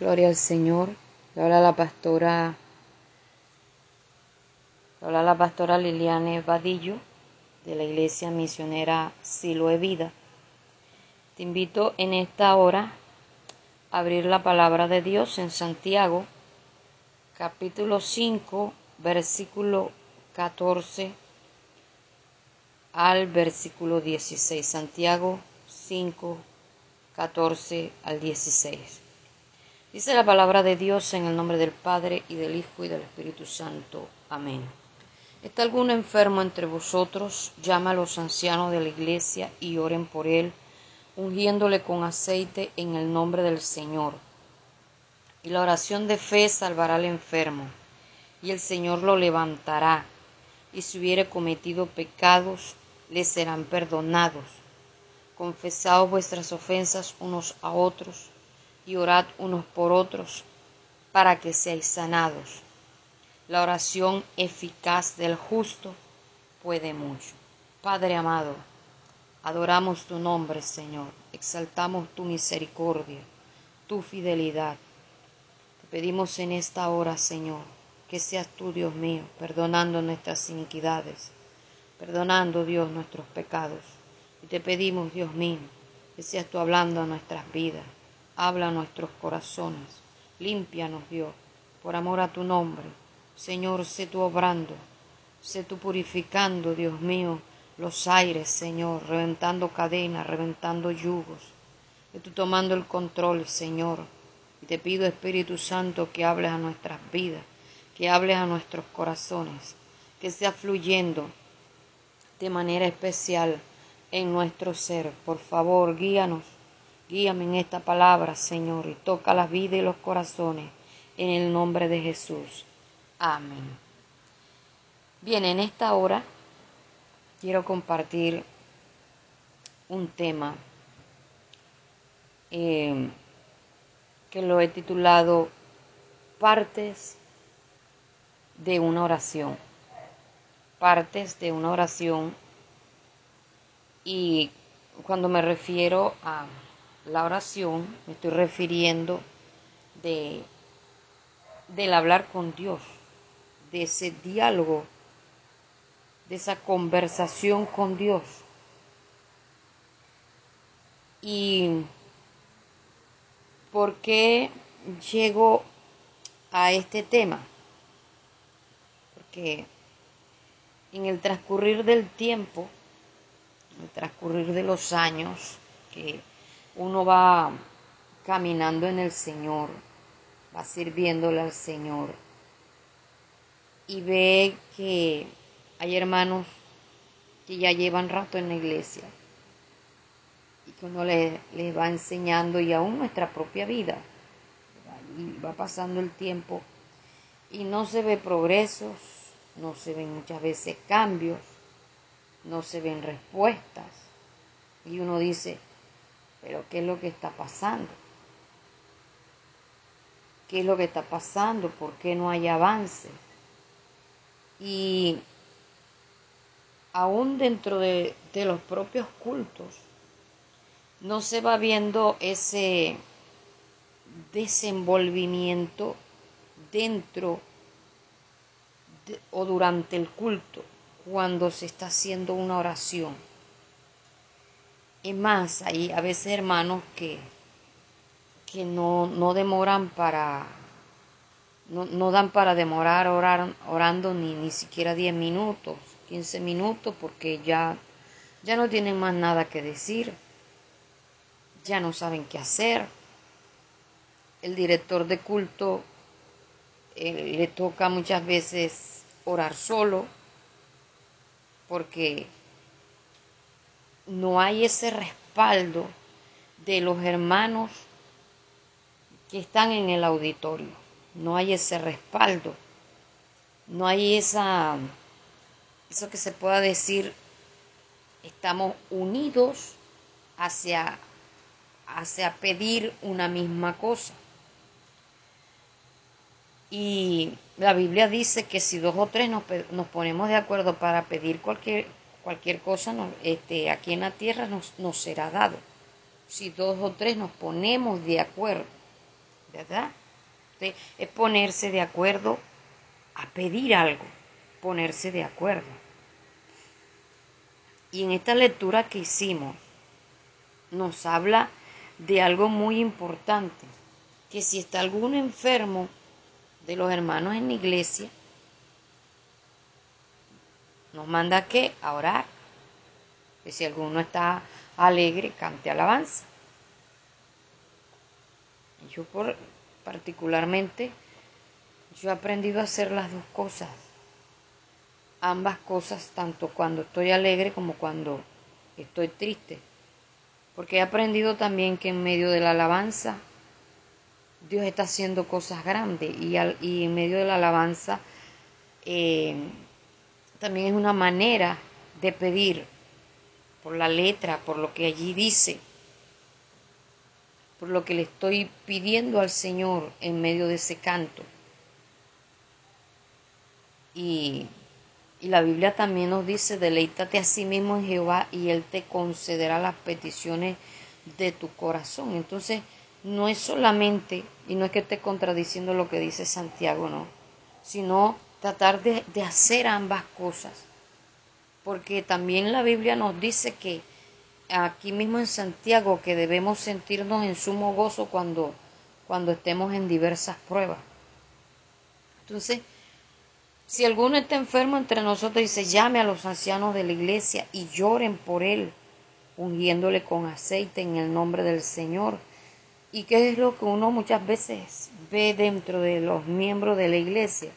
Gloria al Señor. Habla la pastora. Habla la pastora Liliane Vadillo de la Iglesia Misionera Siloe Vida. Te invito en esta hora a abrir la palabra de Dios en Santiago, capítulo 5, versículo 14 al versículo 16. Santiago 5, 14 al 16. Dice la palabra de Dios en el nombre del Padre y del Hijo y del Espíritu Santo. Amén. ¿Está algún enfermo entre vosotros? Llama a los ancianos de la iglesia y oren por él, ungiéndole con aceite en el nombre del Señor. Y la oración de fe salvará al enfermo, y el Señor lo levantará, y si hubiere cometido pecados, le serán perdonados. Confesaos vuestras ofensas unos a otros y orad unos por otros para que seáis sanados. La oración eficaz del justo puede mucho. Padre amado, adoramos tu nombre, Señor, exaltamos tu misericordia, tu fidelidad. Te pedimos en esta hora, Señor, que seas tú, Dios mío, perdonando nuestras iniquidades, perdonando, Dios, nuestros pecados. Y te pedimos, Dios mío, que seas tú hablando a nuestras vidas, habla a nuestros corazones. Límpianos, Dios, por amor a tu nombre. Señor, sé tú obrando, sé tú purificando, Dios mío, los aires, Señor, reventando cadenas, reventando yugos. Sé tú tomando el control, Señor. Y te pido, Espíritu Santo, que hables a nuestras vidas, que hables a nuestros corazones, que sea fluyendo de manera especial en nuestro ser. Por favor, guíanos Guíame en esta palabra, Señor, y toca la vida y los corazones en el nombre de Jesús. Amén. Bien, en esta hora quiero compartir un tema eh, que lo he titulado Partes de una oración. Partes de una oración. Y cuando me refiero a la oración, me estoy refiriendo de, del hablar con Dios, de ese diálogo, de esa conversación con Dios. ¿Y por qué llego a este tema? Porque en el transcurrir del tiempo, en el transcurrir de los años, que uno va caminando en el Señor, va sirviéndole al Señor y ve que hay hermanos que ya llevan rato en la iglesia y que uno les, va enseñando y aún nuestra propia vida. Y va pasando el tiempo y no se ve progresos, no se ven muchas veces cambios, no se ven respuestas. Y uno dice, pero ¿qué es lo que está pasando? ¿Qué es lo que está pasando? ¿Por qué no hay avance? Y aún dentro de, de los propios cultos, no se va viendo ese desenvolvimiento dentro o durante el culto cuando se está haciendo una oración. Es más, hay a veces hermanos que, que no, no demoran para, no, no, dan para demorar orar, orando ni, ni siquiera 10 minutos, 15 minutos, porque ya, ya no tienen más nada que decir, ya no saben qué hacer. El director de culto eh, le toca muchas veces orar solo, porque no hay ese respaldo de los hermanos que están en el auditorio. No hay ese respaldo. No hay esa, eso que se pueda decir, estamos unidos hacia, hacia pedir una misma cosa. Y la Biblia dice que si dos o tres nos, nos ponemos de acuerdo para pedir cualquier cualquier cosa este, aquí en la tierra nos, nos será dado. Si dos o tres nos ponemos de acuerdo. ¿verdad? es ponerse de acuerdo a pedir algo, ponerse de acuerdo. Y en esta lectura que hicimos, nos habla de algo muy importante, que si está algún enfermo de los hermanos en la iglesia, nos manda que a orar. Que si alguno está alegre, cante alabanza. Yo por, particularmente, yo he aprendido a hacer las dos cosas. Ambas cosas, tanto cuando estoy alegre como cuando estoy triste. Porque he aprendido también que en medio de la alabanza Dios está haciendo cosas grandes y, y en medio de la alabanza eh, también es una manera de pedir por la letra, por lo que allí dice, por lo que le estoy pidiendo al Señor en medio de ese canto. Y, y la Biblia también nos dice, deleítate a sí mismo en Jehová y Él te concederá las peticiones de tu corazón. Entonces, no es solamente, y no es que esté contradiciendo lo que dice Santiago, no, sino tratar de, de hacer ambas cosas. Porque también la Biblia nos dice que aquí mismo en Santiago que debemos sentirnos en sumo gozo cuando, cuando estemos en diversas pruebas. Entonces, si alguno está enfermo entre nosotros, dice, llame a los ancianos de la iglesia y lloren por él, ungiéndole con aceite en el nombre del Señor. ¿Y qué es lo que uno muchas veces ve dentro de los miembros de la iglesia?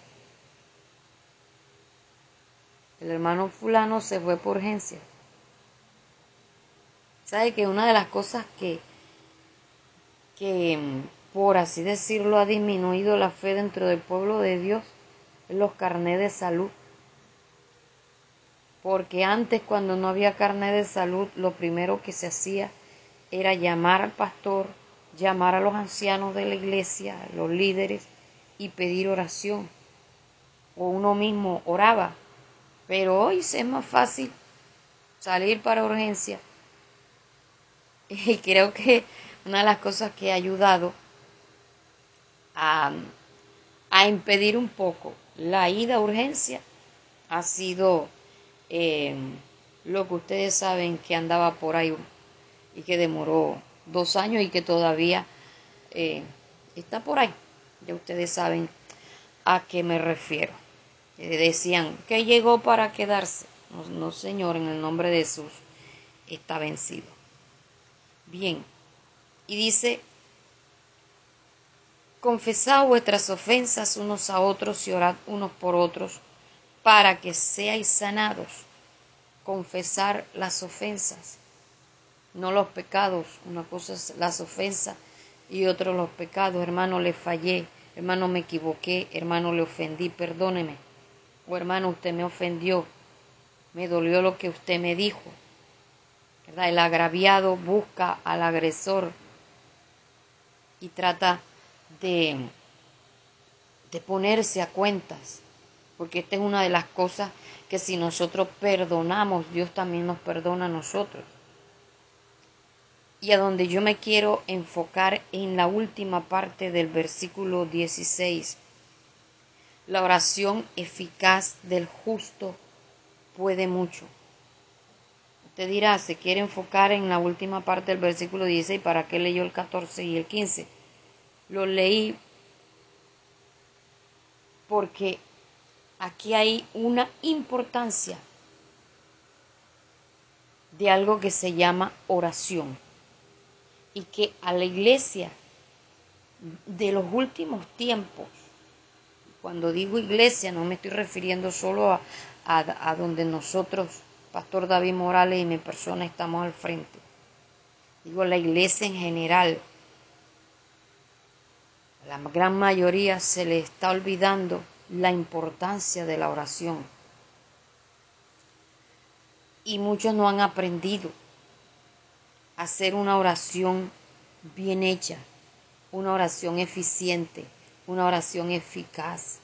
El hermano fulano se fue por urgencia. ¿Sabe que una de las cosas que, que, por así decirlo, ha disminuido la fe dentro del pueblo de Dios es los carnés de salud? Porque antes, cuando no había carnet de salud, lo primero que se hacía era llamar al pastor, llamar a los ancianos de la iglesia, los líderes, y pedir oración. O uno mismo oraba pero hoy es más fácil salir para urgencia. Y creo que una de las cosas que ha ayudado a, impedir un poco la ida a urgencia ha sido eh, lo que ustedes saben que andaba por ahí y que demoró dos años y que todavía eh, está por ahí. Ya ustedes saben a qué me refiero decían que llegó para quedarse. No, Señor, en el nombre de Jesús está vencido. Bien, y dice, confesad vuestras ofensas unos a otros y orad unos por otros para que seáis sanados. Confesar las ofensas, no los pecados. Una cosa es las ofensas y otro los pecados. Hermano, le fallé, hermano, me equivoqué, hermano, le ofendí, perdóneme o oh, hermano, usted me ofendió, me dolió lo que usted me dijo. El agraviado busca al agresor y trata de, de ponerse a cuentas, porque esta es una de las cosas que si nosotros perdonamos, Dios también nos perdona a nosotros. Y a donde yo me quiero enfocar en la última parte del versículo 16 la oración eficaz del justo puede mucho. Usted dirá, se quiere enfocar en la última parte del versículo 16, ¿para qué leyó el 14 y el 15? Lo leí porque aquí hay una importancia de algo que se llama oración y que a la iglesia de los últimos tiempos cuando digo iglesia no me estoy refiriendo solo a, donde nosotros, Pastor David Morales y mi persona estamos al frente. Digo la iglesia en general. la gran mayoría se le está olvidando la importancia de la oración. Y muchos no han aprendido a hacer una oración bien hecha, una oración eficiente una oración eficaz.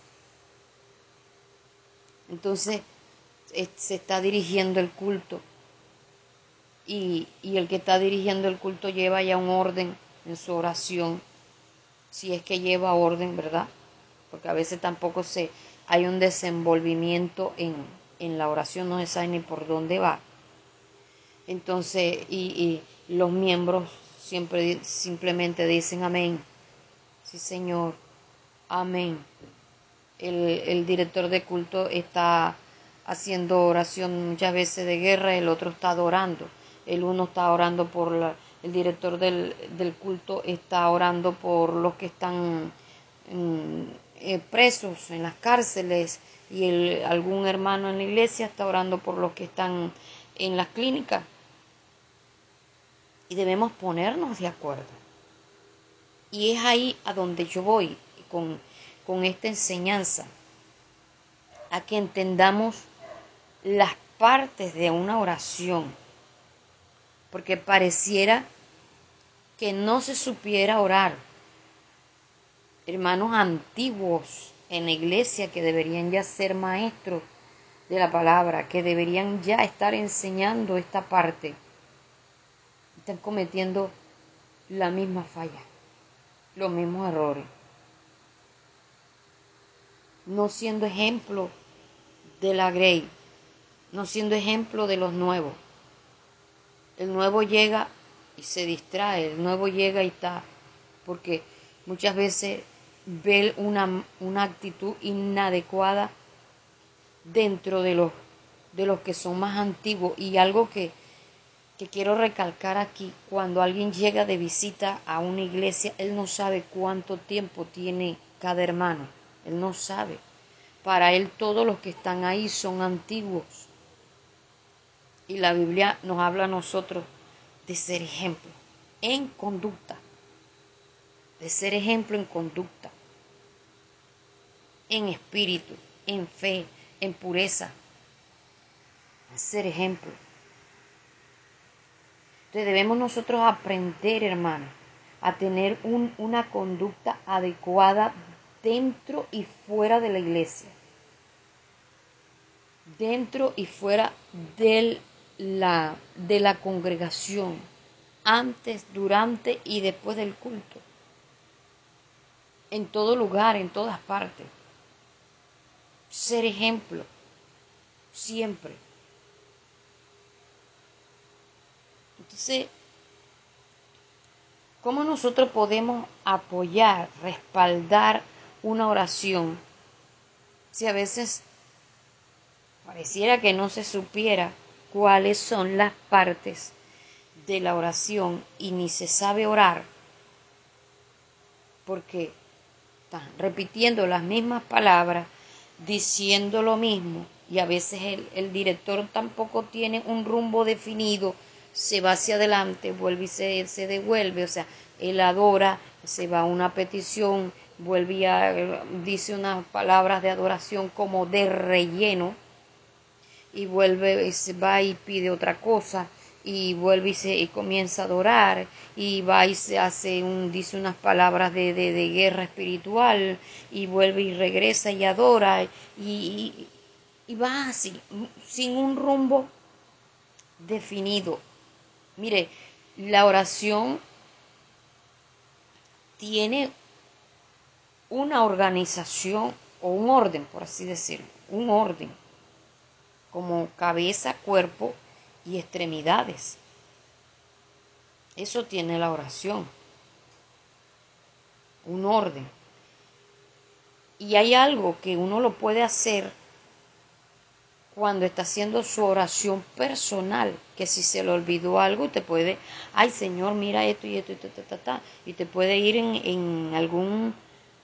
Entonces se está dirigiendo el culto y, y el que está dirigiendo el culto lleva ya un orden en su oración si es que lleva orden, ¿verdad? Porque a veces tampoco se hay un desenvolvimiento en, en la oración, no se sabe ni por dónde va. Entonces, y, y los miembros siempre simplemente dicen amén. Sí, Señor. Amén. El, el director de culto está haciendo oración muchas veces de guerra, el otro está adorando. El uno está orando por la, el director del, del, culto está orando por los que están eh, presos en las cárceles y el, algún hermano en la iglesia está orando por los que están en las clínicas. Y debemos ponernos de acuerdo. Y es ahí a donde yo voy con, con esta enseñanza, a que entendamos las partes de una oración, porque pareciera que no se supiera orar. Hermanos antiguos en la iglesia que deberían ya ser maestros de la palabra, que deberían ya estar enseñando esta parte, están cometiendo la misma falla, los mismos errores, no siendo ejemplo de la grey, no siendo ejemplo de los nuevos. El nuevo llega y se distrae, el nuevo llega y está, porque muchas veces ve una, una actitud inadecuada dentro de los, de los que son más antiguos y algo que, que quiero recalcar aquí, cuando alguien llega de visita a una iglesia, él no sabe cuánto tiempo tiene cada hermano, él no sabe. Para él todos los que están ahí son antiguos. Y la Biblia nos habla a nosotros de ser ejemplo en conducta, de ser ejemplo en conducta, en espíritu, en fe, en pureza, ser ejemplo. Entonces debemos nosotros aprender, hermano, a tener un, una conducta adecuada dentro y fuera de la iglesia, dentro y fuera del la, de la congregación, antes, durante y después del culto. En todo lugar, en todas partes. Ser ejemplo, siempre. Entonces, ¿cómo nosotros podemos apoyar, respaldar una oración. Si a veces pareciera que no se supiera cuáles son las partes de la oración y ni se sabe orar porque están repitiendo las mismas palabras, diciendo lo mismo y a veces el, el, director tampoco tiene un rumbo definido, se va hacia adelante, vuelve y se, se devuelve, o sea, él adora, se va a una petición, vuelve dice unas palabras de adoración como de relleno, y vuelve va y pide otra cosa. Y vuelve y, se, y comienza a adorar. Y va y se hace un dice unas palabras de, de, de guerra espiritual. Y vuelve y regresa y adora. Y, y, y va así sin un rumbo definido. Mire la oración tiene una organización o un orden por así decirlo un orden como cabeza, cuerpo y extremidades. Eso tiene la oración, un orden. Y hay algo que uno lo puede hacer cuando está haciendo su oración personal, que si se le olvidó algo, te puede, ay Señor, mira esto y esto y ta, ta, ta, y te puede ir en, en algún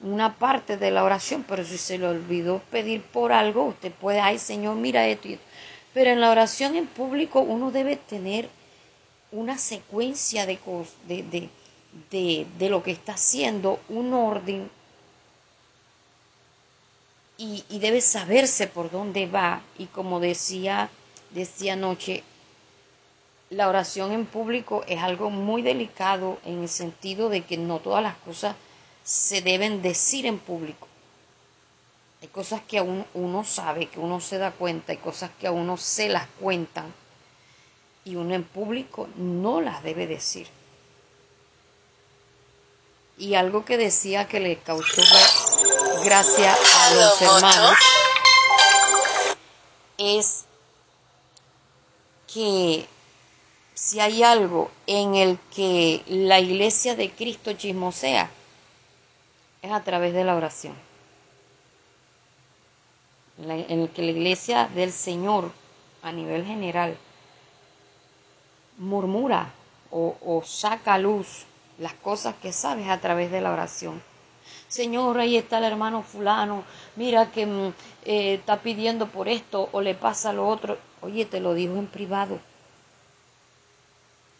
una parte de la oración, pero si se le olvidó pedir por algo, usted puede, ay Señor, mira esto y esto. Pero en la oración en público uno debe tener una secuencia de, de, de, de, de lo que está haciendo, un orden, y, y, debe saberse por dónde va. Y como decía, decía anoche, la oración en público es algo muy delicado en el sentido de que no todas las cosas se deben decir en público. Hay cosas que aún uno sabe, que uno se da cuenta, hay cosas que a uno se las cuentan y uno en público no las debe decir. Y algo que decía que le causó gracia a los hermanos es que si hay algo en el que la iglesia de Cristo chismosea, es a través de la oración. En el que la iglesia del Señor, a nivel general, murmura o, saca a luz las cosas que sabes a través de la oración. Señor, ahí está el hermano fulano, mira que mm, eh, está pidiendo por esto o le pasa lo otro. Oye, te lo dijo en privado.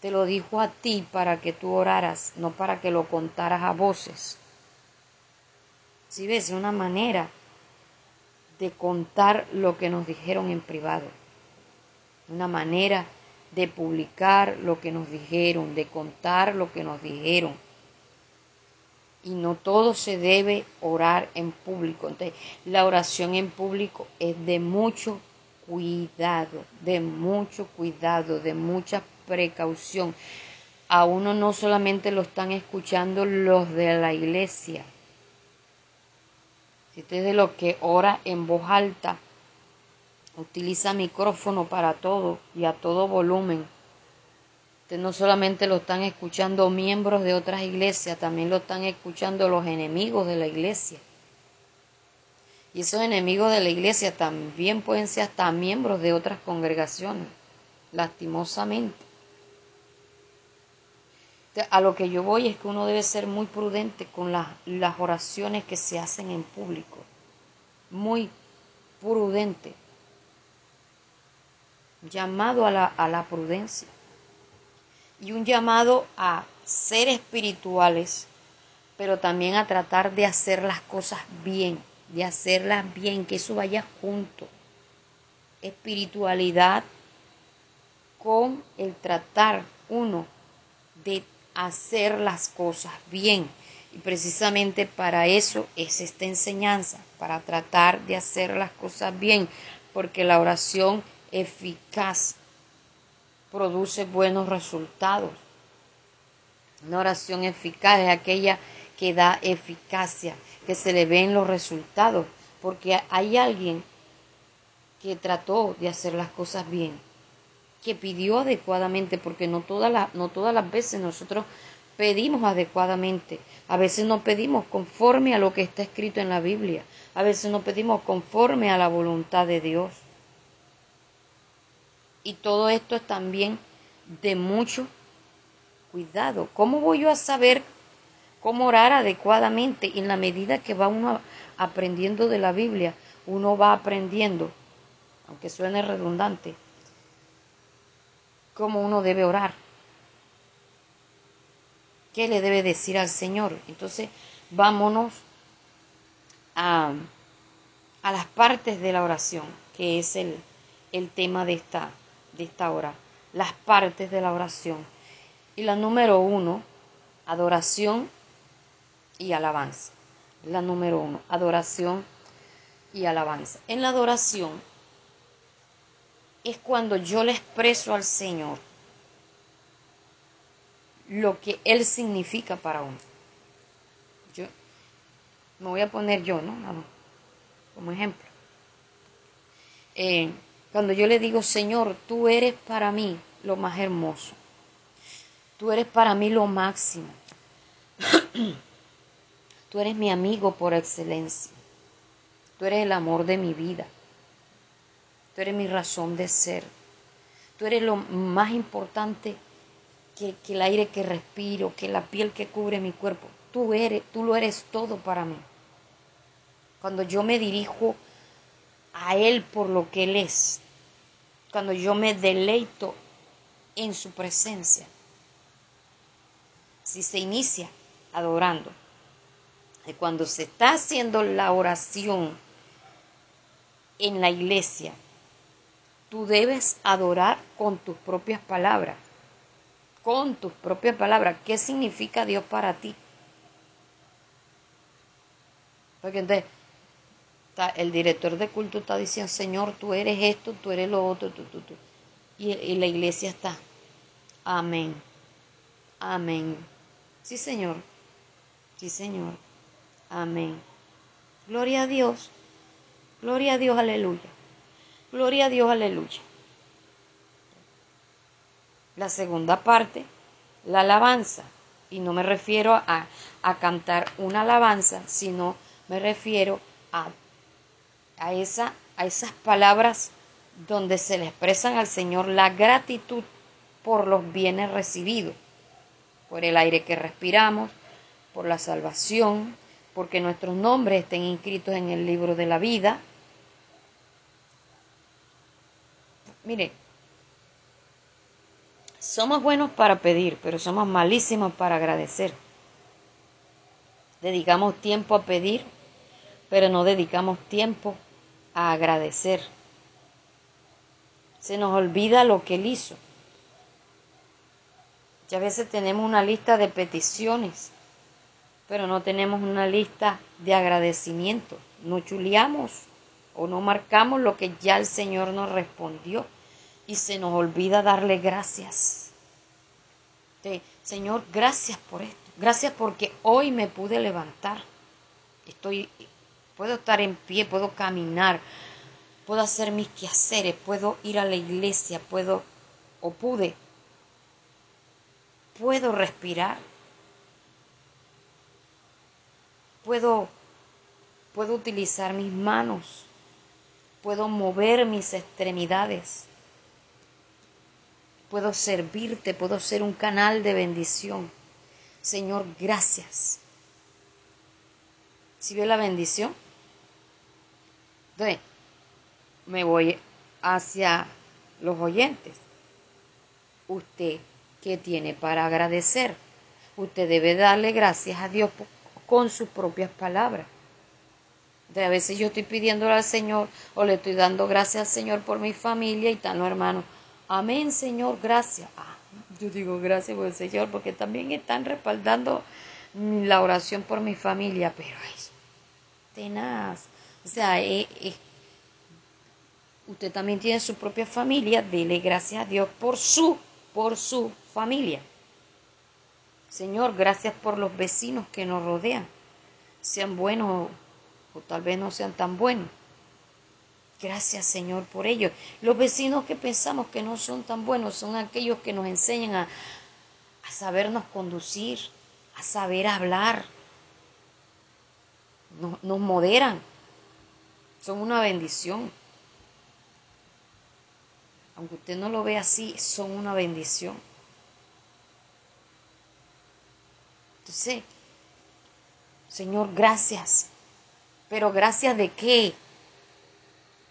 Te lo dijo a ti para que tú oraras, no para que lo contaras a voces. Si ves, una manera de contar lo que nos dijeron en privado. Una manera de publicar lo que nos dijeron, de contar lo que nos dijeron. Y no todo se debe orar en público. Entonces, la oración en público es de mucho cuidado, de mucho cuidado, de mucha precaución. A uno no solamente lo están escuchando los de la iglesia. Usted es de los que ora en voz alta, utiliza micrófono para todo y a todo volumen. Usted no solamente lo están escuchando miembros de otras iglesias, también lo están escuchando los enemigos de la iglesia. Y esos enemigos de la iglesia también pueden ser hasta miembros de otras congregaciones, lastimosamente. A lo que yo voy es que uno debe ser muy prudente con las, las oraciones que se hacen en público. Muy prudente llamado a la, a la prudencia y un llamado a ser espirituales, pero también a tratar de hacer las cosas bien, de hacerlas bien, que eso vaya junto. Espiritualidad con el tratar uno de hacer las cosas bien. Y precisamente para eso es esta enseñanza, para tratar de hacer las cosas bien, porque la oración eficaz produce buenos resultados. Una oración eficaz es aquella que da eficacia, que se le ven los resultados, porque hay alguien que trató de hacer las cosas bien, que pidió adecuadamente, porque no todas las, no todas las veces nosotros pedimos adecuadamente, a veces no pedimos conforme a lo que está escrito en la Biblia, a veces no pedimos conforme a la voluntad de Dios. Y todo esto es también de mucho cuidado. ¿Cómo voy yo a saber cómo orar adecuadamente? En la medida que va uno aprendiendo de la Biblia, uno va aprendiendo, aunque suene redundante, cómo uno debe orar. ¿Qué le debe decir al Señor? Entonces, vámonos a, a las partes de la oración, que es el, el tema de esta, de esta hora, las partes de la oración. Y la número uno, adoración y alabanza. La número uno, adoración y alabanza. En la adoración es cuando yo le expreso al Señor lo que Él significa para uno. Yo me voy a poner yo, ¿no? Como ejemplo. Eh, cuando yo le digo, Señor, tú eres para mí lo más hermoso. Tú eres para mí lo máximo. tú eres mi amigo por excelencia. Tú eres el amor de mi vida. Tú eres mi razón de ser. Tú eres lo más importante que, el aire que respiro, que la piel que cubre mi cuerpo. Tú eres, tú lo eres todo para mí. Cuando yo me dirijo a Él por lo que Él es, cuando yo me deleito en su presencia. Si se inicia adorando, y cuando se está haciendo la oración en la iglesia, tú debes adorar con tus propias palabras. Con tus propias palabras. ¿Qué significa Dios para ti? Porque entonces el director de culto está diciendo, Señor, tú eres esto, tú eres lo otro, tú, tú, tú. Y, y la iglesia está, amén, amén. Sí, Señor, Sí, Señor. Amén. Gloria a Dios. Gloria a Dios, aleluya. Gloria a Dios, aleluya. La segunda parte, la alabanza. Y no me refiero a, a cantar una alabanza, sino me refiero a, a, esa, a esas palabras donde se le expresan al Señor la gratitud por los bienes recibidos, por el aire que respiramos, por la salvación, porque nuestros nombres estén inscritos en el libro de la vida. Mire, somos buenos para pedir, pero somos malísimos para agradecer. Dedicamos tiempo a pedir, pero no dedicamos tiempo a agradecer. Se nos olvida lo que Él hizo. A veces tenemos una lista de peticiones, pero no tenemos una lista de agradecimiento. No chuleamos o no marcamos lo que ya el Señor nos respondió y se nos olvida darle gracias. Señor, gracias por esto. Gracias porque hoy me pude levantar. Estoy, puedo estar en pie, puedo caminar, puedo hacer mis quehaceres, puedo ir a la iglesia, puedo o pude, puedo respirar, puedo, puedo utilizar mis manos, puedo mover mis extremidades, puedo servirte, puedo ser un canal de bendición. Señor, gracias. ¿Si ve la bendición? Entonces, me voy hacia los oyentes. Usted, ¿qué tiene para agradecer? Usted debe darle gracias a Dios con sus propias palabras. De a veces yo estoy pidiéndole al Señor o le estoy dando gracias al Señor por mi familia y tal, no hermano. Amén, Señor, gracias. Ah, yo digo gracias por el Señor porque también están respaldando la oración por mi familia, pero es tenaz. O sea, es, es usted también tiene su propia familia, dele gracias a Dios por su, por su familia. Señor, gracias por los vecinos que nos rodean, sean buenos o, tal vez no sean tan buenos. Gracias Señor por ellos. Los vecinos que pensamos que no son tan buenos son aquellos que nos enseñan a, a sabernos conducir, a saber hablar, nos, nos moderan, son una bendición aunque usted no lo ve así, son una bendición. Entonces, Señor, gracias. Pero gracias de qué?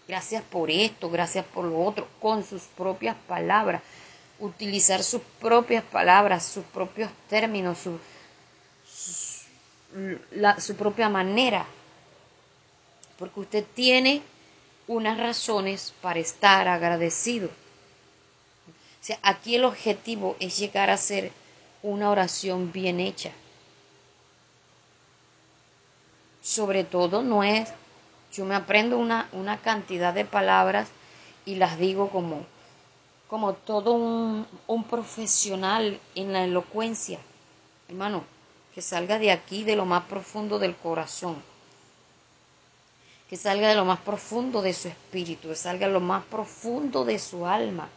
Gracias por esto, gracias por lo otro, con sus propias palabras. Utilizar sus propias palabras, sus propios términos, su, su propia manera. Porque usted tiene unas razones para estar agradecido. O sea, aquí el objetivo es llegar a ser una oración bien hecha. Sobre todo no es, yo me aprendo una, una cantidad de palabras y las digo como, como todo un, un profesional en la elocuencia. Hermano, que salga de aquí, de lo más profundo del corazón que salga de lo más profundo de su espíritu, que salga de lo más profundo de su alma.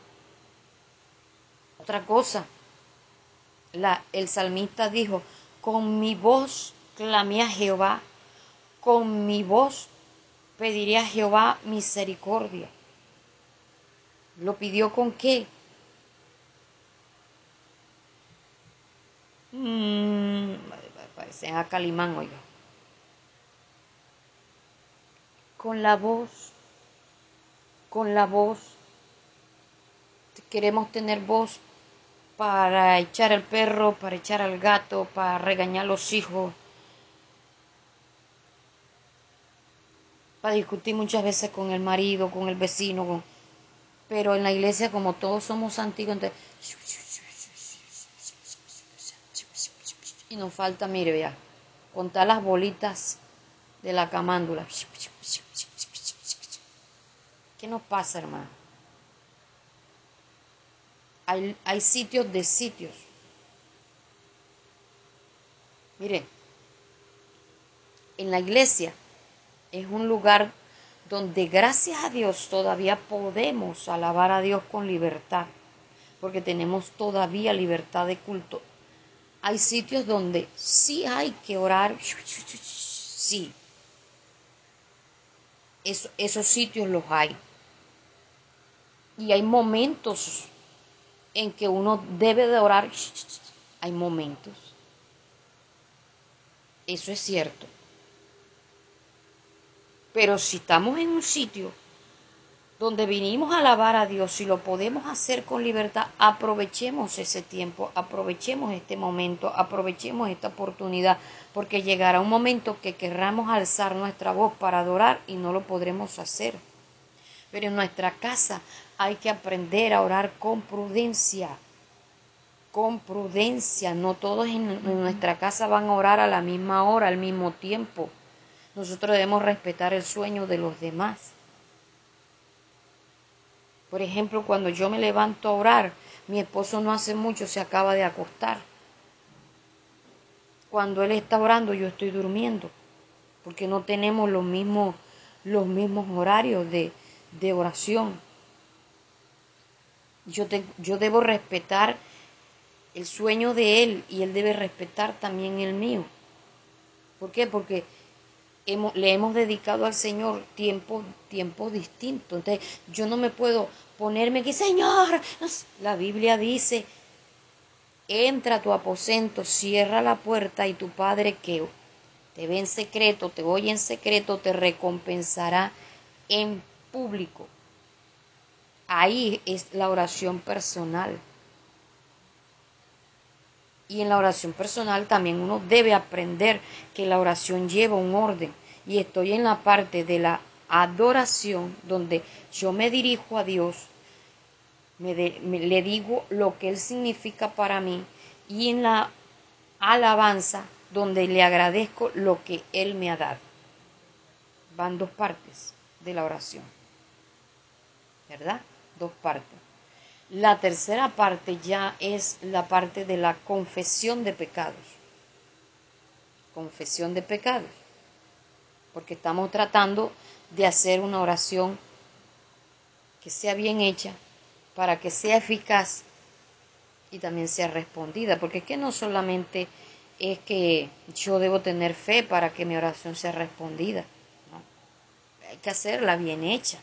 Otra cosa, la, el salmista dijo, con mi voz clamé a Jehová, con mi voz pediré a Jehová misericordia. ¿Lo pidió con qué? Mm, parece a Calimán, oiga. con la voz, con la voz. Queremos tener voz para echar al perro, para echar al gato, para regañar a los hijos, para discutir muchas veces con el marido, con el vecino, pero en la iglesia como todos somos antiguos, y nos falta, mire, vea, contar las bolitas de la camándula. ¿Qué nos pasa, hermano? Hay, sitios de sitios. Mire, en la iglesia es un lugar donde gracias a Dios todavía podemos alabar a Dios con libertad, porque tenemos todavía libertad de culto. Hay sitios donde sí hay que orar, sí. esos sitios los hay. Y hay momentos en que uno debe de orar, hay momentos. Eso es cierto. Pero si estamos en un sitio donde vinimos a alabar a Dios y lo podemos hacer con libertad, aprovechemos ese tiempo, aprovechemos este momento, aprovechemos esta oportunidad, porque llegará un momento que querramos alzar nuestra voz para adorar y no lo podremos hacer. Pero en nuestra casa hay que aprender a orar con prudencia, con prudencia. No todos en nuestra casa van a orar a la misma hora, al mismo tiempo. Nosotros debemos respetar el sueño de los demás. Por ejemplo, cuando yo me levanto a orar, mi esposo no hace mucho se acaba de acostar. Cuando él está orando, yo estoy durmiendo, porque no tenemos los mismos, los mismos horarios de, de oración. Yo, yo debo respetar el sueño de él y él debe respetar también el mío. ¿Por qué? Porque le hemos dedicado al Señor tiempo, tiempo distinto. Entonces, yo no me puedo ponerme aquí, Señor. La Biblia dice, entra a tu aposento, cierra la puerta y tu Padre que te ve en secreto, te oye en secreto, te recompensará en público. Ahí es la oración personal. Y en la oración personal también uno debe aprender que la oración lleva un orden. Y estoy en la parte de la adoración donde yo me dirijo a Dios, me, le digo lo que Él significa para mí y en la alabanza donde le agradezco lo que Él me ha dado. Van dos partes de la oración. ¿Verdad? Dos partes. La tercera parte ya es la parte de la confesión de pecados. Confesión de pecados. Porque estamos tratando de hacer una oración que sea bien hecha para que sea eficaz y también sea respondida. Porque es que no solamente es que yo debo tener fe para que mi oración sea respondida. Hay que hacerla bien hecha.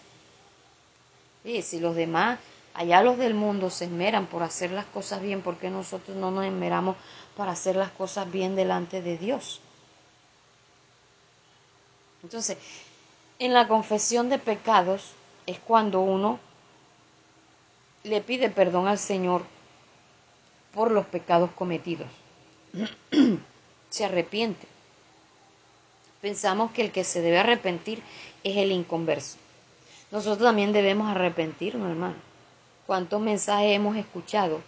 Y si los demás Allá los del mundo se esmeran por hacer las cosas bien, porque nosotros no nos esmeramos para hacer las cosas bien delante de Dios? Entonces, en la confesión de pecados es cuando uno le pide perdón al Señor por los pecados cometidos. se arrepiente. Pensamos que el que se debe arrepentir es el inconverso. Nosotros también debemos arrepentirnos, hermano cuántos mensajes hemos escuchado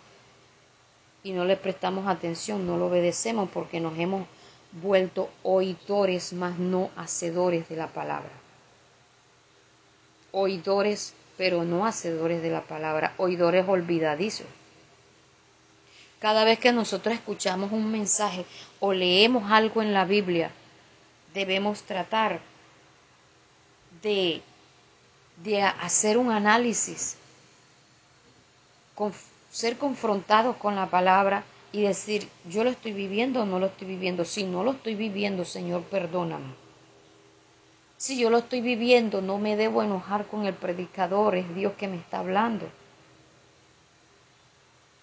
y no le prestamos atención, no lo obedecemos porque nos hemos vuelto oidores más no hacedores de la palabra. Oidores pero no hacedores de la palabra, oidores olvidadizos. Cada vez que nosotros escuchamos un mensaje o leemos algo en la Biblia, debemos tratar de, de hacer un análisis ser confrontados con la palabra y decir, yo lo estoy viviendo o no lo estoy viviendo. Si no lo estoy viviendo, Señor, perdóname. Si yo lo estoy viviendo, no me debo enojar con el predicador, es Dios que me está hablando.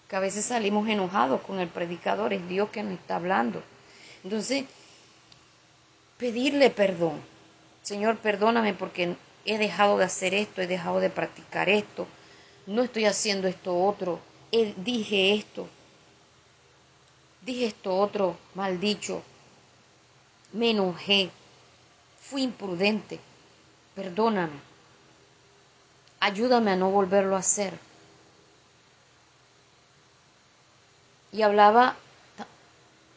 Que a veces salimos enojados con el predicador, es Dios que nos está hablando. Entonces, pedirle perdón. Señor, perdóname porque he dejado de hacer esto, he dejado de practicar esto, no estoy haciendo esto otro, dije esto, dije esto otro mal dicho, me enojé, fui imprudente, perdóname, ayúdame a no volverlo a hacer. Y hablaba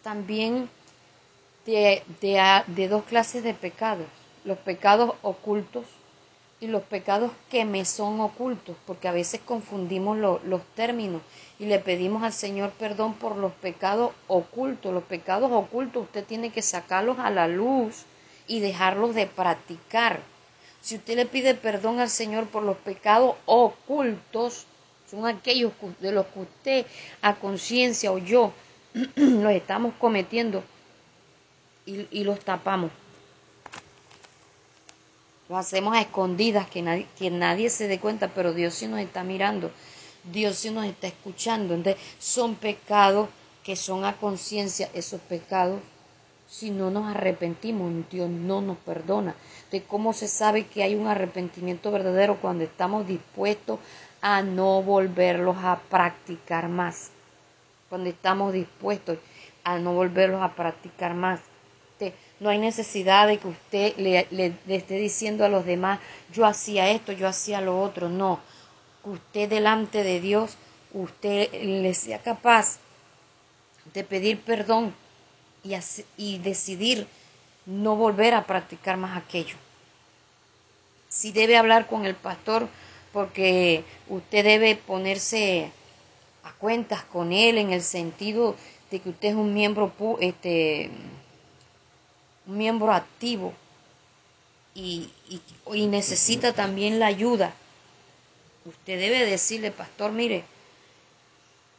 también de, de dos clases de pecados, los pecados ocultos y los pecados que me son ocultos, porque a veces confundimos los términos y le pedimos al Señor perdón por los pecados ocultos. Los pecados ocultos usted tiene que sacarlos a la luz y dejarlos de practicar. Si usted le pide perdón al Señor por los pecados ocultos, son aquellos de los que usted a conciencia o yo los estamos cometiendo y, los tapamos. Lo hacemos a escondidas, que nadie, que nadie se dé cuenta, pero Dios sí nos está mirando, Dios sí nos está escuchando. Entonces, son pecados que son a conciencia, esos pecados, si no nos arrepentimos, Dios no nos perdona. De cómo se sabe que hay un arrepentimiento verdadero cuando estamos dispuestos a no volverlos a practicar más. Cuando estamos dispuestos a no volverlos a practicar más. No hay necesidad de que usted le, esté diciendo a los demás, yo hacía esto, yo hacía lo otro. No, usted delante de Dios, usted le sea capaz de pedir perdón y, y decidir no volver a practicar más aquello. Si debe hablar con el pastor, porque usted debe ponerse a cuentas con él en el sentido de que usted es un miembro este, un miembro activo y, y, necesita también la ayuda. Usted debe decirle, pastor, mire,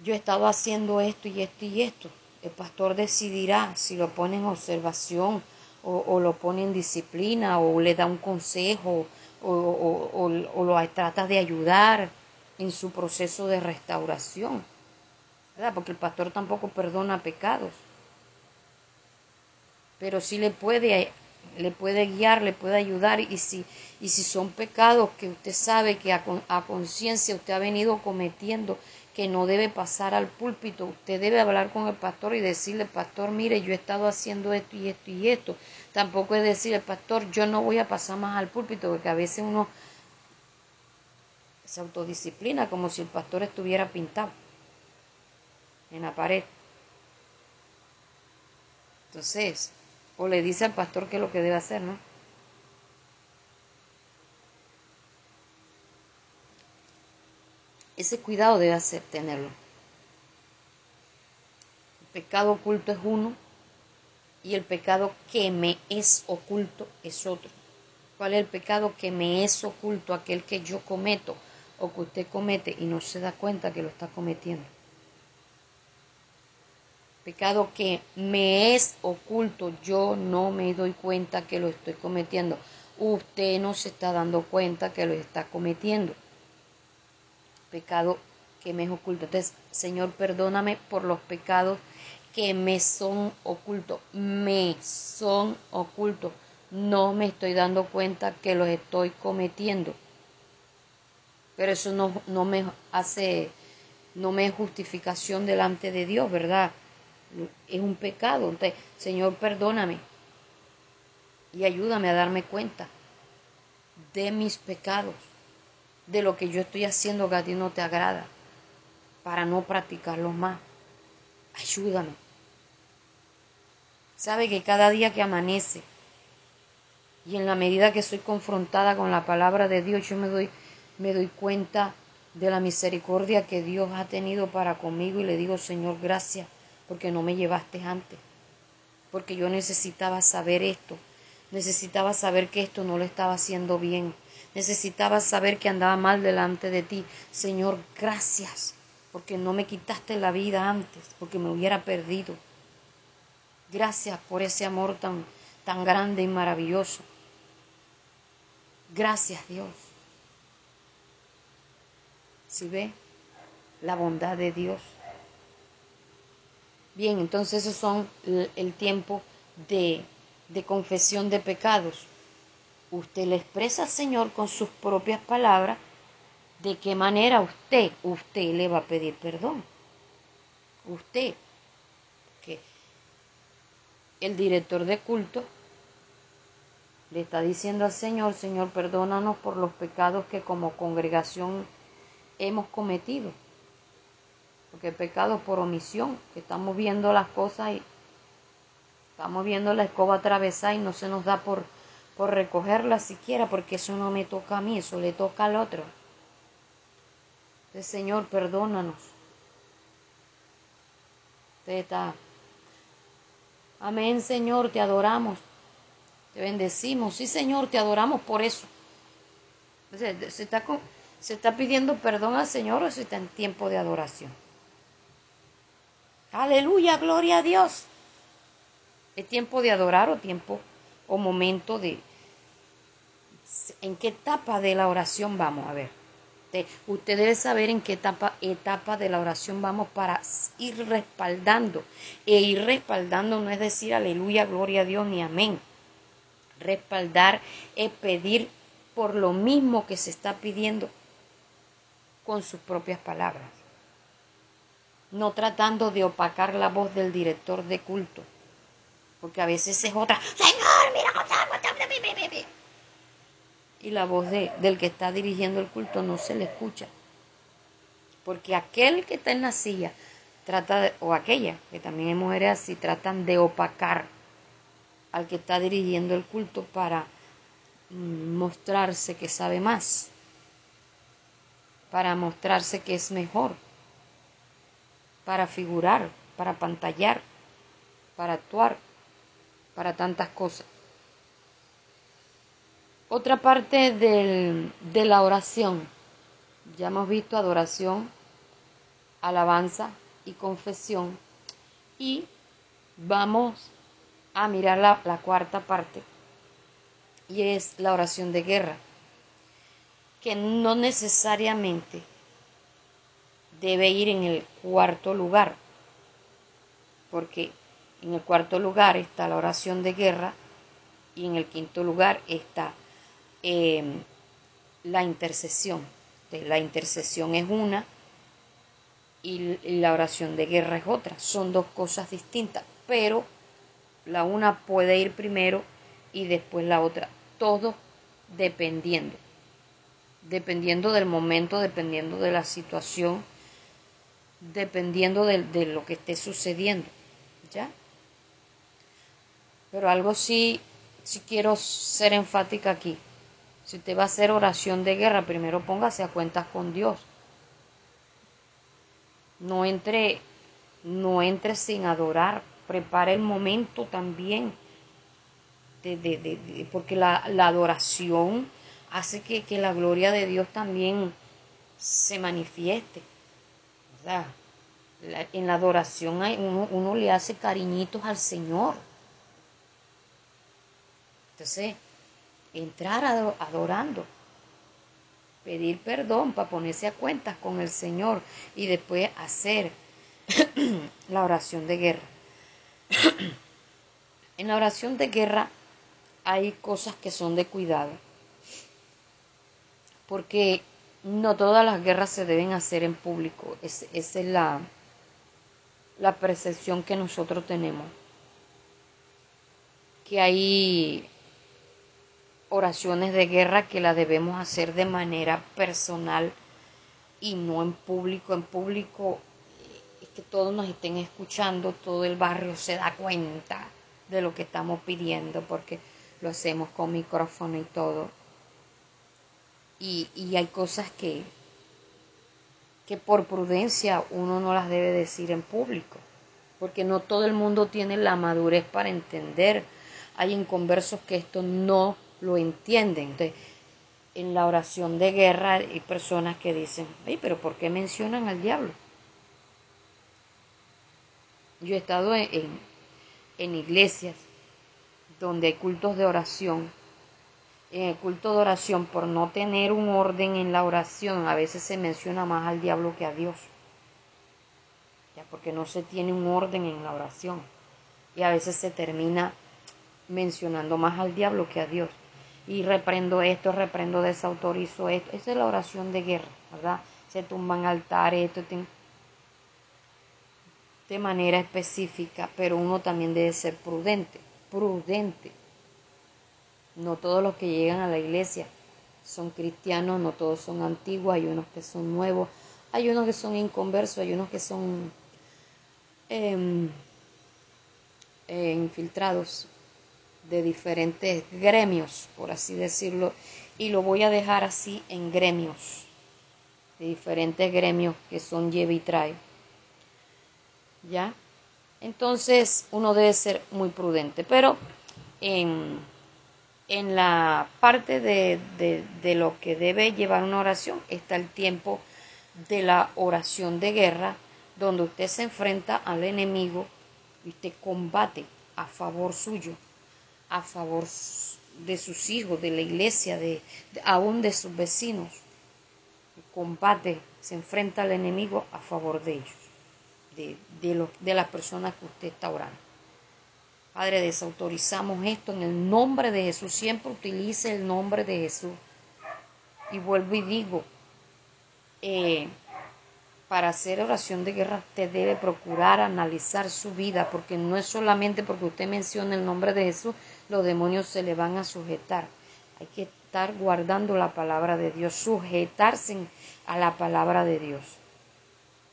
yo he estado haciendo esto y esto y esto. El pastor decidirá si lo pone en observación o, o lo pone en disciplina o le da un consejo o, o, o, lo trata de ayudar en su proceso de restauración. ¿verdad? Porque el pastor tampoco perdona pecados pero sí le puede, le puede guiar, le puede ayudar y si, y si son pecados que usted sabe que a, conciencia usted ha venido cometiendo, que no debe pasar al púlpito, usted debe hablar con el pastor y decirle, pastor, mire, yo he estado haciendo esto y esto y esto. Tampoco es decirle, pastor, yo no voy a pasar más al púlpito, porque a veces uno se autodisciplina como si el pastor estuviera pintado en la pared. Entonces, o le dice al pastor qué es lo que debe hacer, ¿no? Ese cuidado debe hacer tenerlo. El pecado oculto es uno y el pecado que me es oculto es otro. ¿Cuál es el pecado que me es oculto? Aquel que yo cometo o que usted comete y no se da cuenta que lo está cometiendo pecado que me es oculto, yo no me doy cuenta que lo estoy cometiendo. Usted no se está dando cuenta que lo está cometiendo. Pecado que me es oculto. Entonces, Señor, perdóname por los pecados que me son ocultos. Me son ocultos. No me estoy dando cuenta que los estoy cometiendo. Pero eso no, no me hace, no me es justificación delante de Dios, ¿verdad? Es un pecado. Entonces, Señor, perdóname y ayúdame a darme cuenta de mis pecados, de lo que yo estoy haciendo que a ti no te agrada, para no practicarlos más. Ayúdame. Sabe que cada día que amanece y en la medida que soy confrontada con la palabra de Dios, yo me doy, me doy cuenta de la misericordia que Dios ha tenido para conmigo y le digo, Señor, gracias porque no me llevaste antes, porque yo necesitaba saber esto, necesitaba saber que esto no lo estaba haciendo bien, necesitaba saber que andaba mal delante de ti. Señor, gracias, porque no me quitaste la vida antes, porque me hubiera perdido. Gracias por ese amor tan, tan grande y maravilloso. Gracias Dios. Si ve la bondad de Dios. Bien, entonces esos son el tiempo de, de confesión de pecados. Usted le expresa al Señor con sus propias palabras de qué manera usted, usted le va a pedir perdón. Usted, que el director de culto le está diciendo al Señor, Señor, perdónanos por los pecados que como congregación hemos cometido porque el pecado por omisión, que estamos viendo las cosas y estamos viendo la escoba atravesar y no se nos da por, por recogerla siquiera, porque eso no me toca a mí, eso le toca al otro. Entonces, Señor, perdónanos. Está. Amén, Señor, te adoramos. Te bendecimos. Sí, Señor, te adoramos por eso. Se, está, se está pidiendo perdón al Señor o se está en tiempo de adoración. Aleluya, gloria a Dios. ¿Es tiempo de adorar o tiempo o momento de... ¿En qué etapa de la oración vamos? A ver. Usted, debe saber en qué etapa, etapa de la oración vamos para ir respaldando. E ir respaldando no es decir aleluya, gloria a Dios ni amén. Respaldar es pedir por lo mismo que se está pidiendo con sus propias palabras. No tratando de opacar la voz del director de culto. Porque a veces es otra, Señor, mira, y la voz de, del que está dirigiendo el culto no se le escucha. Porque aquel que está en la silla trata de, o aquella, que también hay mujeres así, tratan de opacar al que está dirigiendo el culto para mostrarse que sabe más, para mostrarse que es mejor, para figurar, para pantallar, para actuar para tantas cosas. Otra parte de la oración. Ya hemos visto adoración, alabanza y confesión. Y vamos a mirar la, la cuarta parte. Y es la oración de guerra. Que no necesariamente debe ir en el cuarto lugar. Porque en el cuarto lugar está la oración de guerra y en el quinto lugar está em, la intercesión. la intercesión es una y la oración de guerra es otra. Son dos cosas distintas, pero la una puede ir primero y después la otra. Todo dependiendo. Dependiendo del momento, dependiendo de la situación, dependiendo de, de lo que esté sucediendo. ¿Ya? Pero algo sí, sí quiero ser enfática aquí. Si usted va a hacer oración de guerra, primero póngase a cuentas con Dios. No entre, no entre sin adorar. Prepare el momento también. De, de, de, porque la, la, adoración hace que, que, la gloria de Dios también se manifieste. En la adoración hay, uno, uno le hace cariñitos al Señor. Entonces, entrar adorando, pedir perdón para ponerse a cuentas con el Señor y después hacer la oración de guerra. en la oración de guerra hay cosas que son de cuidado, porque no todas las guerras se deben hacer en público, esa es la, la percepción que nosotros tenemos, que hay oraciones de guerra que las debemos hacer de manera personal y no en público. En público es que todos nos estén escuchando, todo el barrio se da cuenta de lo que estamos pidiendo porque lo hacemos con micrófono y todo. Y, y hay cosas que, que por prudencia uno no las debe decir en público, porque no todo el mundo tiene la madurez para entender. Hay inconversos que esto no lo entienden. Entonces, en la oración de guerra hay personas que dicen, pero ¿por qué mencionan al diablo? Yo he estado en, en, iglesias donde hay cultos de oración. En el culto de oración, por no tener un orden en la oración, a veces se menciona más al diablo que a Dios. Ya porque no se tiene un orden en la oración. Y a veces se termina mencionando más al diablo que a Dios y reprendo esto, reprendo, desautorizo esto. Esa es la oración de guerra, ¿verdad? Se tumban altares, esto de manera específica, pero uno también debe ser prudente, prudente. No todos los que llegan a la iglesia son cristianos, no todos son antiguos, hay unos que son nuevos, hay unos que son inconversos, hay unos que son em, eh, infiltrados de diferentes gremios, por así decirlo, y lo voy a dejar así en gremios, de diferentes gremios que son lleve y trae. ¿Ya? Entonces uno debe ser muy prudente, pero en, en la parte de, de, lo que debe llevar una oración está el tiempo de la oración de guerra, donde usted se enfrenta al enemigo y usted combate a favor suyo, a favor de sus hijos, de la iglesia, de, aún de sus vecinos. Combate, se enfrenta al enemigo a favor de ellos, de, de, de las personas que usted está orando. Padre, desautorizamos esto en el nombre de Jesús. Siempre utilice el nombre de Jesús. Y vuelvo y digo, eh, para hacer oración de guerra usted debe procurar analizar su vida, porque no es solamente porque usted menciona el nombre de Jesús, los demonios se le van a sujetar. Hay que estar guardando la palabra de Dios, sujetarse a la palabra de Dios.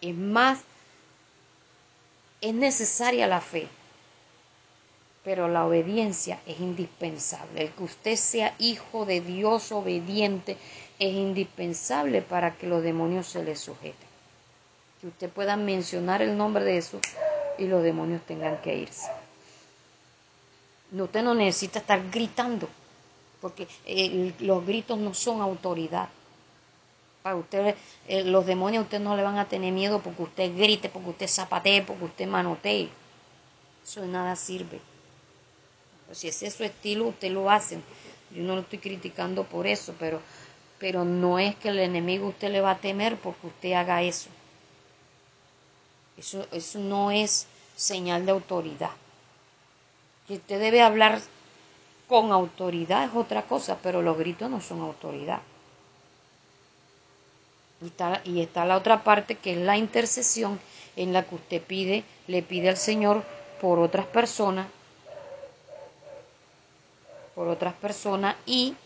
Es más, es necesaria la fe pero la obediencia es indispensable. El que usted sea hijo de Dios obediente es indispensable para que los demonios se le sujeten. Que usted pueda mencionar el nombre de Jesús y los demonios tengan que irse. Usted no necesita estar gritando, porque eh, los gritos no son autoridad. Para usted, eh, los demonios a usted no le van a tener miedo porque usted grite, porque usted zapatee, porque usted manotee. Eso de nada sirve. Si ese es su estilo, usted lo hace. Yo no lo estoy criticando por eso, pero, pero no es que el enemigo usted le va a temer porque usted haga eso. Eso, eso no es señal de autoridad. Que usted debe hablar con autoridad es otra cosa, pero los gritos no son autoridad. Y está, y está la otra parte que es la intercesión en la que usted pide, le pide al Señor por otras personas por otras personas y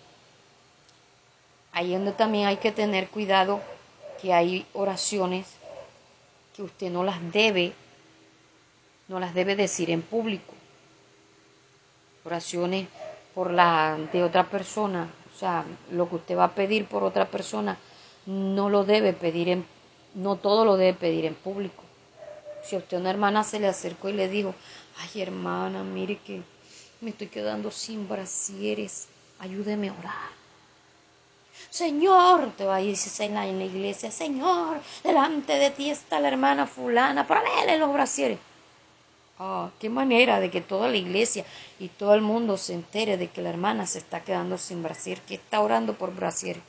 ahí donde también hay que tener cuidado que hay oraciones que usted no las debe no las debe decir en público. Oraciones por la de otra persona o sea lo que usted va a pedir por otra persona no lo debe pedir en no todo lo debe pedir en público. Si a usted una hermana se le acercó y le dijo ay hermana mire que me estoy quedando sin brasieres, ayúdeme a orar. Señor, te va a decir en la, iglesia, Señor, delante de ti está la hermana fulana, ponele los brasieres. Ah, qué manera de que toda la iglesia y todo el mundo se entere de que la hermana se está quedando sin brasier, que está orando por brasier.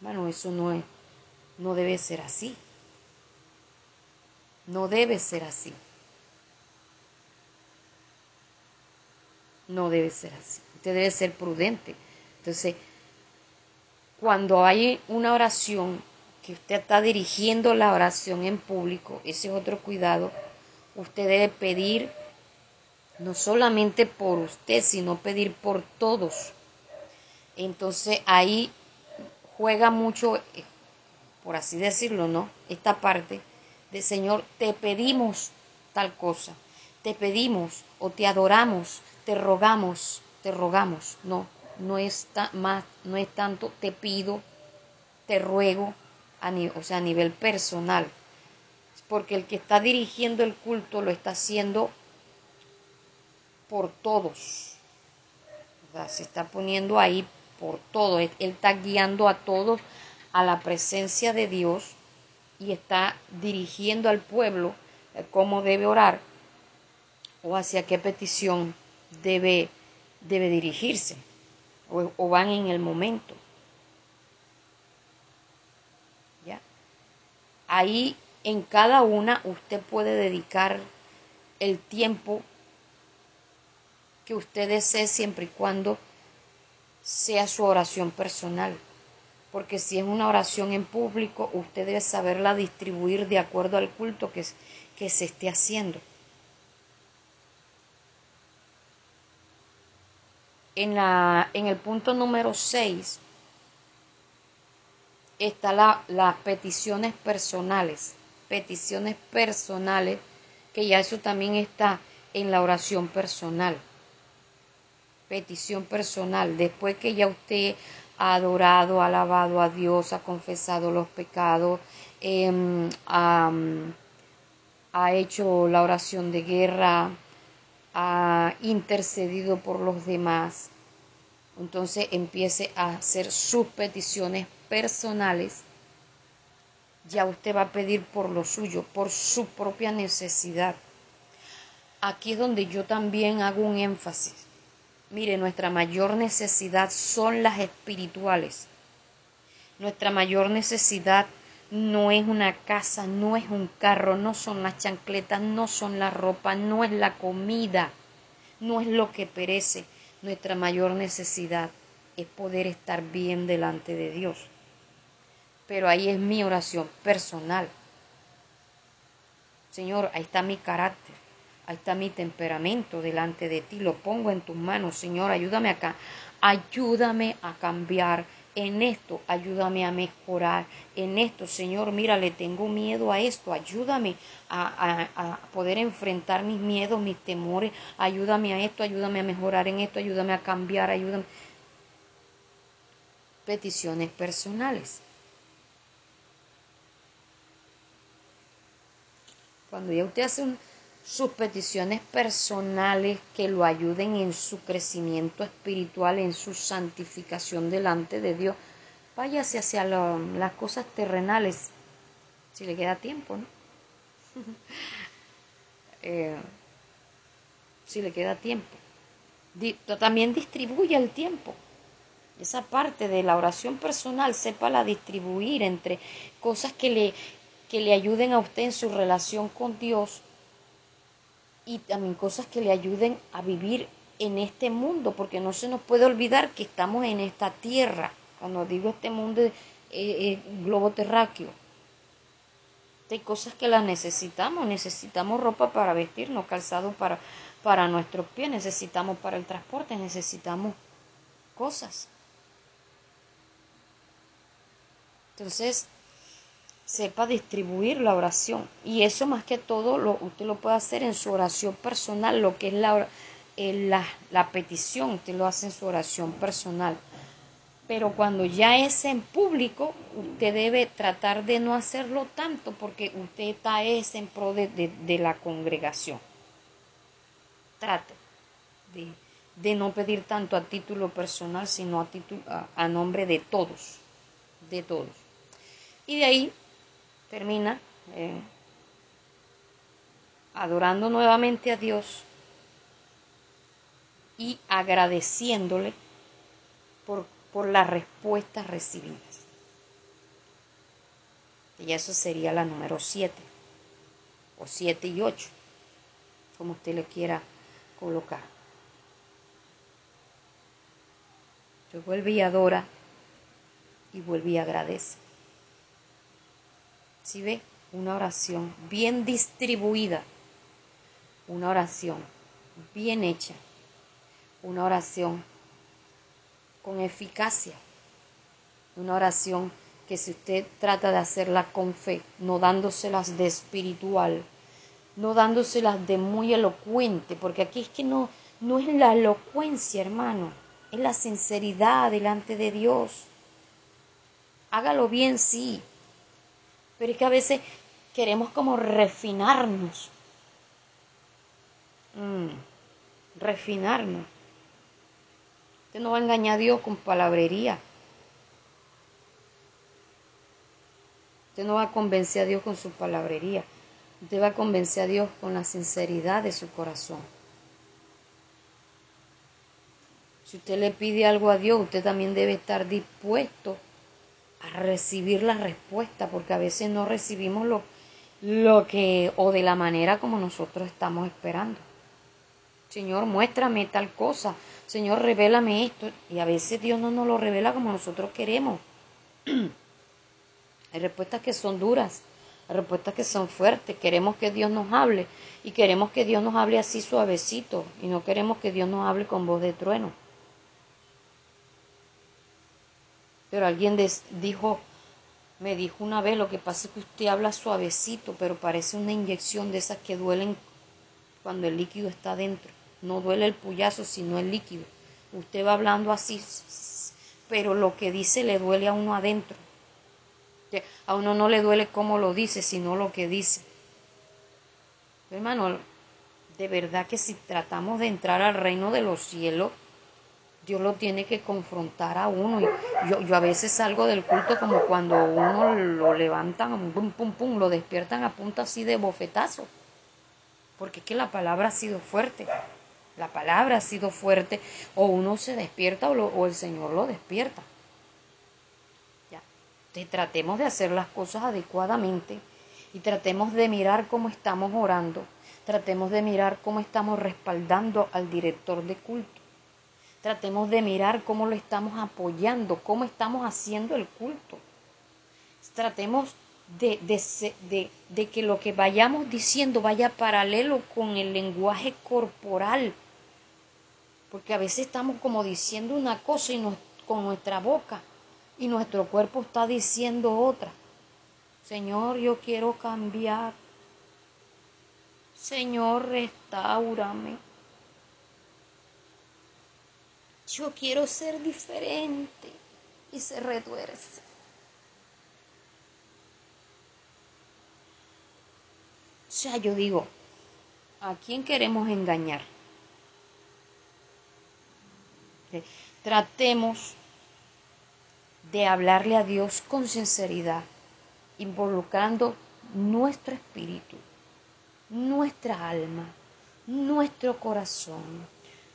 Bueno, eso no es, no debe ser así. No debe ser así. No debe ser así. Usted debe ser prudente. Entonces, cuando hay una oración que usted está dirigiendo la oración en público, ese es otro cuidado, usted debe pedir no solamente por usted, sino pedir por todos. Entonces ahí juega mucho, eh, por así decirlo, ¿no? Esta parte de Señor, te pedimos tal cosa, te pedimos o te adoramos, te rogamos, te rogamos, no, no es, más, no es tanto te pido, te ruego, a o sea, a nivel personal, porque el que está dirigiendo el culto lo está haciendo por todos, se está poniendo ahí por todo, él está guiando a todos a la presencia de Dios y está dirigiendo al pueblo cómo debe orar o hacia qué petición debe, debe dirigirse o, van en el momento. ¿Ya? Ahí en cada una usted puede dedicar el tiempo que usted desee siempre y cuando sea su oración personal. Porque si es una oración en público, usted debe saberla distribuir de acuerdo al culto que, que se esté haciendo. En, la, en el punto número 6 está la, las peticiones personales, peticiones personales, que ya eso también está en la oración personal. Petición personal, después que ya usted ha adorado, ha alabado a Dios, ha confesado los pecados, em, ha hecho la oración de guerra, ha intercedido por los demás, entonces empiece a hacer sus peticiones personales, ya usted va a pedir por lo suyo, por su propia necesidad. Aquí es donde yo también hago un énfasis. Mire, nuestra mayor necesidad son las espirituales. Nuestra mayor necesidad no es una casa, no es un carro, no son las chancletas, no son la ropa, no es la comida, no es lo que perece. Nuestra mayor necesidad es poder estar bien delante de Dios. Pero ahí es mi oración personal. Señor, ahí está mi carácter, ahí está mi temperamento delante de ti, lo pongo en tus manos, Señor, ayúdame acá, ayúdame a cambiar en esto, ayúdame a mejorar en esto, Señor, mira, le tengo miedo a esto, ayúdame a, poder enfrentar mis miedos, mis temores, ayúdame a esto, ayúdame a mejorar en esto, ayúdame a cambiar, ayúdame. Peticiones personales. Cuando ya usted hace sus peticiones personales que lo ayuden en su crecimiento espiritual, en su santificación delante de Dios, váyase hacia las cosas terrenales, si le queda tiempo, ¿no? Eh, si le queda tiempo. también distribuye el tiempo. Esa parte de la oración personal, sepa la distribuir entre cosas que le, que le ayuden a usted en su relación con Dios y también cosas que le ayuden a vivir en este mundo, porque no se nos puede olvidar que estamos en esta tierra. Cuando digo este mundo, globo terráqueo. Hay cosas que las necesitamos, necesitamos ropa para vestirnos, calzado para, para nuestros pies, necesitamos para el transporte, necesitamos cosas. Entonces, sepa distribuir la oración. Y eso más que todo lo, usted lo puede hacer en su oración personal, lo que es la, eh, la, la petición, usted lo hace en su oración personal. Pero cuando ya es en público, usted debe tratar de no hacerlo tanto porque usted está es en pro de, de, la congregación. Trate de, de, no pedir tanto a título personal, sino a, título, a nombre de todos, de todos. Y de ahí termina eh, adorando nuevamente a Dios y agradeciéndole por, por las respuestas recibidas. Y eso sería la número 7, o 7 y 8, como usted le quiera colocar. Yo vuelve y adora y vuelve y agradece. Si ve, una oración bien distribuida, una oración bien hecha, una oración con eficacia, una oración que si usted trata de hacerla con fe, no dándoselas de espiritual, no dándoselas de muy elocuente, porque aquí es que no, no es la elocuencia, hermano, es la sinceridad delante de Dios. Hágalo bien, sí, pero es que a veces queremos como refinarnos. Mm, refinarnos. Usted no va a engañar a Dios con palabrería. Usted no va a convencer a Dios con su palabrería. Usted va a convencer a Dios con la sinceridad de su corazón. Si usted le pide algo a Dios, usted también debe estar dispuesto a recibir la respuesta, porque a veces no recibimos lo, lo que o de la manera como nosotros estamos esperando. Señor, muéstrame tal cosa. Señor, revélame esto. Y a veces Dios no nos lo revela como nosotros queremos. hay respuestas que son duras, hay respuestas que son fuertes. Queremos que Dios nos hable y queremos que Dios nos hable así suavecito y no queremos que Dios nos hable con voz de trueno. Pero alguien dijo, me dijo una vez, lo que pasa es que usted habla suavecito, pero parece una inyección de esas que duelen cuando el líquido está dentro. No duele el puyazo, sino el líquido. Usted va hablando así, pero lo que dice le duele a uno adentro. A uno no le duele cómo lo dice, sino lo que dice. Hermano, de verdad que si tratamos de entrar al reino de los cielos, Dios lo tiene que confrontar a uno. Yo, yo a veces salgo del culto como cuando uno lo levantan, pum, pum, pum, lo despiertan a punta así de bofetazo. Porque es que la palabra ha sido fuerte. La palabra ha sido fuerte. O uno se despierta o, o el Señor lo despierta. Ya. Entonces tratemos de hacer las cosas adecuadamente y tratemos de mirar cómo estamos orando. Tratemos de mirar cómo estamos respaldando al director de culto Tratemos de mirar cómo lo estamos apoyando, cómo estamos haciendo el culto. Tratemos de, de, de, que lo que vayamos diciendo vaya paralelo con el lenguaje corporal. Porque a veces estamos como diciendo una cosa y con nuestra boca y nuestro cuerpo está diciendo otra. Señor, yo quiero cambiar. Señor, restaurame. Yo quiero ser diferente y se retuerce. O sea, yo digo, ¿a quién queremos engañar? Tratemos de hablarle a Dios con sinceridad, involucrando nuestro espíritu, nuestra alma, nuestro corazón,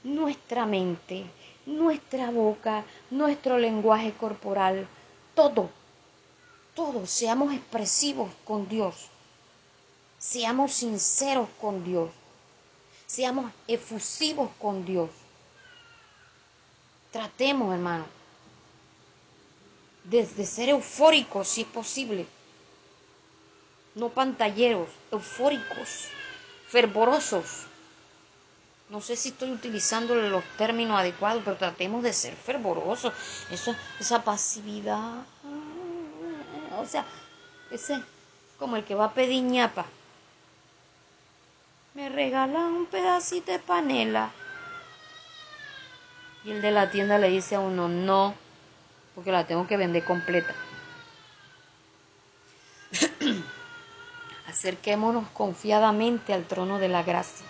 nuestra mente, nuestra boca, nuestro lenguaje corporal, todo, todo, seamos expresivos con Dios, seamos sinceros con Dios, seamos efusivos con Dios. Tratemos, hermano, desde ser eufóricos si es posible, no pantalleros, eufóricos, fervorosos no sé si estoy utilizando los términos adecuados, pero tratemos de ser fervorosos. Eso, esa pasividad. O sea, ese como el que va a pedir ñapa. Me regala un pedacito de panela. Y el de la tienda le dice a uno, no, porque la tengo que vender completa. Acerquémonos confiadamente al trono de la gracia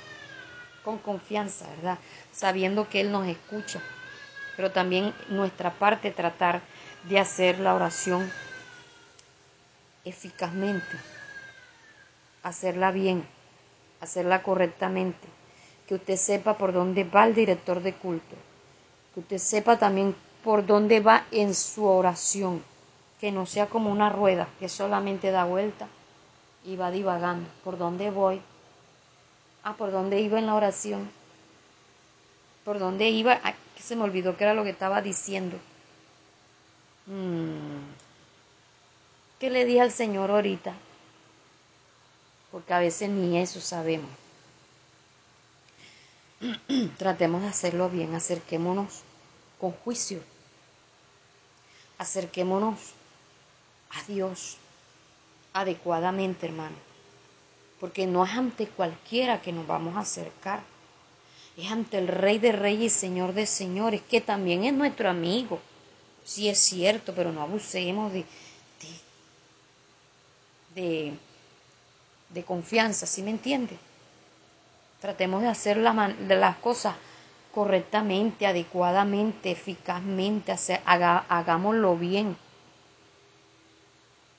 con confianza, ¿verdad? Sabiendo que Él nos escucha, pero también nuestra parte tratar de hacer la oración eficazmente, hacerla bien, hacerla correctamente, que usted sepa por dónde va el director de culto, que usted sepa también por dónde va en su oración, que no sea como una rueda que solamente da vuelta y va divagando, por dónde voy, Ah, ¿por dónde iba en la oración? ¿Por dónde iba? Se me olvidó que era lo que estaba diciendo. Mm. ¿Qué le dije al Señor ahorita? Porque a veces ni eso sabemos. Tratemos de hacerlo bien, acerquémonos con juicio. Acerquémonos a Dios adecuadamente, hermano porque no es ante cualquiera que nos vamos a acercar, es ante el Rey de Reyes y Señor de Señores, que también es nuestro amigo. Sí es cierto, pero no abusemos de, de, de, confianza, ¿sí me entiende? Tratemos de hacer de las cosas correctamente, adecuadamente, eficazmente, hagámoslo bien.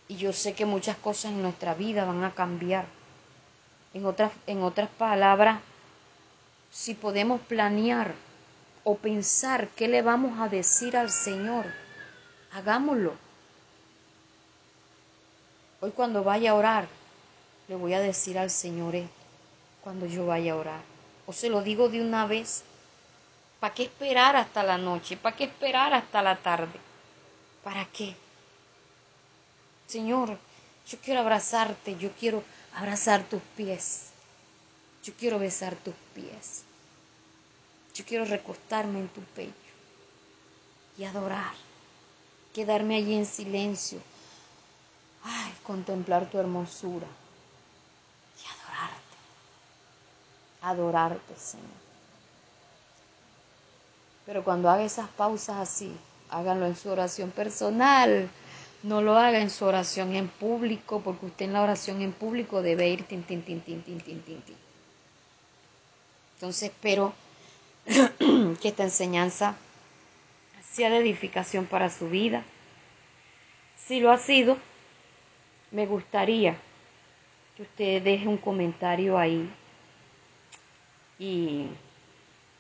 Y yo sé que muchas cosas en nuestra vida van a cambiar en otras, en otras palabras, si podemos planear o pensar qué le vamos a decir al Señor, hagámoslo. Hoy cuando vaya a orar, le voy a decir al Señor esto, cuando yo vaya a orar. O se lo digo de una vez. ¿Para qué esperar hasta la noche? ¿Para qué esperar hasta la tarde? ¿Para qué? Señor, yo quiero abrazarte, yo quiero abrazar tus pies. Yo quiero besar tus pies. Yo quiero recostarme en tu pecho y adorar. Quedarme allí en silencio. Ay, contemplar tu hermosura y adorarte. Adorarte, Señor. Pero cuando haga esas pausas así, háganlo en su oración personal no lo haga en su oración en público, porque usted en la oración en público debe ir tin. Entonces espero que esta enseñanza sea de edificación para su vida. Si lo ha sido, me gustaría que usted deje un comentario ahí y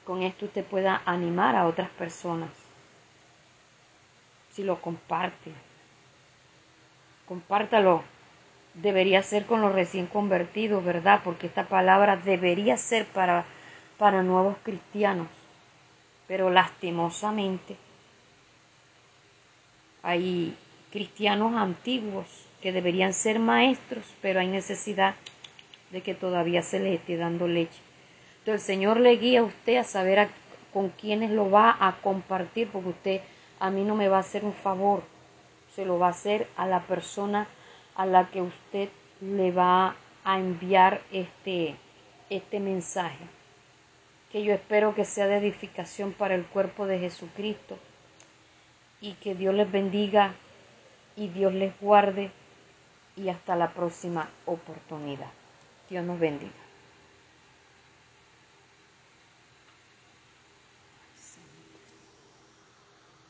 con esto usted pueda animar a otras personas. Si lo comparte, compártalo. Debería ser con los recién convertidos, ¿verdad? Porque esta palabra debería ser para, para nuevos cristianos. Pero lastimosamente hay cristianos antiguos que deberían ser maestros, pero hay necesidad de que todavía se les esté dando leche. Entonces el Señor le guía a usted a saber con quiénes lo va a compartir, porque usted a mí no me va a hacer un favor, se lo va a hacer a la persona a la que usted le va a enviar este, este mensaje, que yo espero que sea de edificación para el cuerpo de Jesucristo y que Dios les bendiga y Dios les guarde y hasta la próxima oportunidad. Dios nos bendiga.